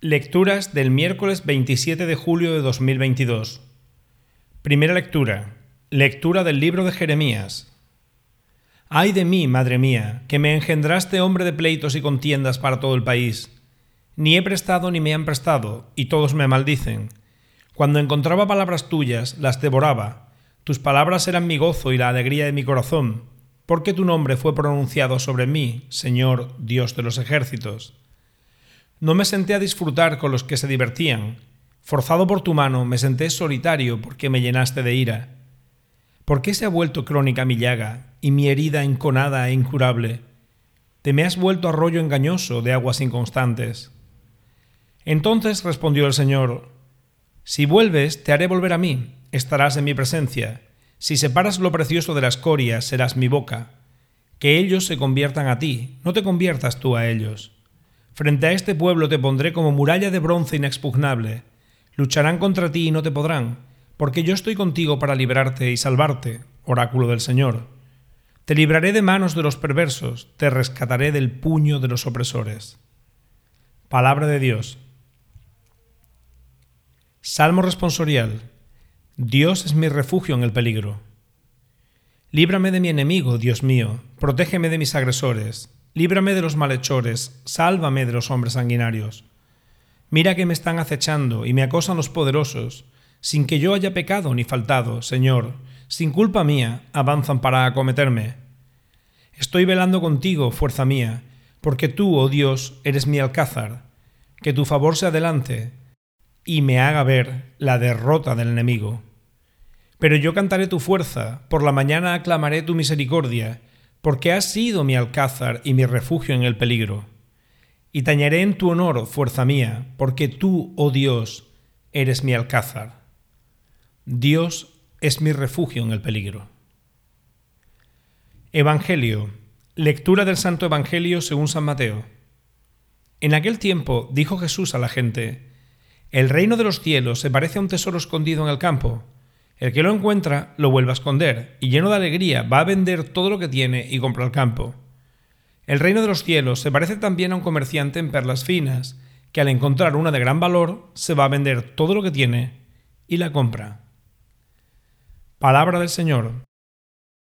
Lecturas del miércoles 27 de julio de 2022. Primera lectura. Lectura del libro de Jeremías. Ay de mí, madre mía, que me engendraste hombre de pleitos y contiendas para todo el país. Ni he prestado ni me han prestado, y todos me maldicen. Cuando encontraba palabras tuyas, las devoraba. Tus palabras eran mi gozo y la alegría de mi corazón, porque tu nombre fue pronunciado sobre mí, Señor, Dios de los ejércitos. No me senté a disfrutar con los que se divertían. Forzado por tu mano, me senté solitario porque me llenaste de ira. ¿Por qué se ha vuelto crónica mi llaga y mi herida enconada e incurable? Te me has vuelto arroyo engañoso de aguas inconstantes. Entonces respondió el Señor, Si vuelves, te haré volver a mí, estarás en mi presencia. Si separas lo precioso de la escoria, serás mi boca. Que ellos se conviertan a ti, no te conviertas tú a ellos. Frente a este pueblo te pondré como muralla de bronce inexpugnable. Lucharán contra ti y no te podrán, porque yo estoy contigo para librarte y salvarte, oráculo del Señor. Te libraré de manos de los perversos, te rescataré del puño de los opresores. Palabra de Dios. Salmo responsorial. Dios es mi refugio en el peligro. Líbrame de mi enemigo, Dios mío, protégeme de mis agresores líbrame de los malhechores, sálvame de los hombres sanguinarios. Mira que me están acechando y me acosan los poderosos, sin que yo haya pecado ni faltado, Señor, sin culpa mía, avanzan para acometerme. Estoy velando contigo, fuerza mía, porque tú, oh Dios, eres mi alcázar, que tu favor se adelante y me haga ver la derrota del enemigo. Pero yo cantaré tu fuerza, por la mañana aclamaré tu misericordia, porque has sido mi alcázar y mi refugio en el peligro. Y tañeré en tu honor, fuerza mía, porque tú, oh Dios, eres mi alcázar. Dios es mi refugio en el peligro. Evangelio. Lectura del Santo Evangelio según San Mateo. En aquel tiempo dijo Jesús a la gente, El reino de los cielos se parece a un tesoro escondido en el campo el que lo encuentra lo vuelve a esconder y lleno de alegría va a vender todo lo que tiene y compra el campo. El reino de los cielos se parece también a un comerciante en perlas finas, que al encontrar una de gran valor se va a vender todo lo que tiene y la compra. Palabra del Señor.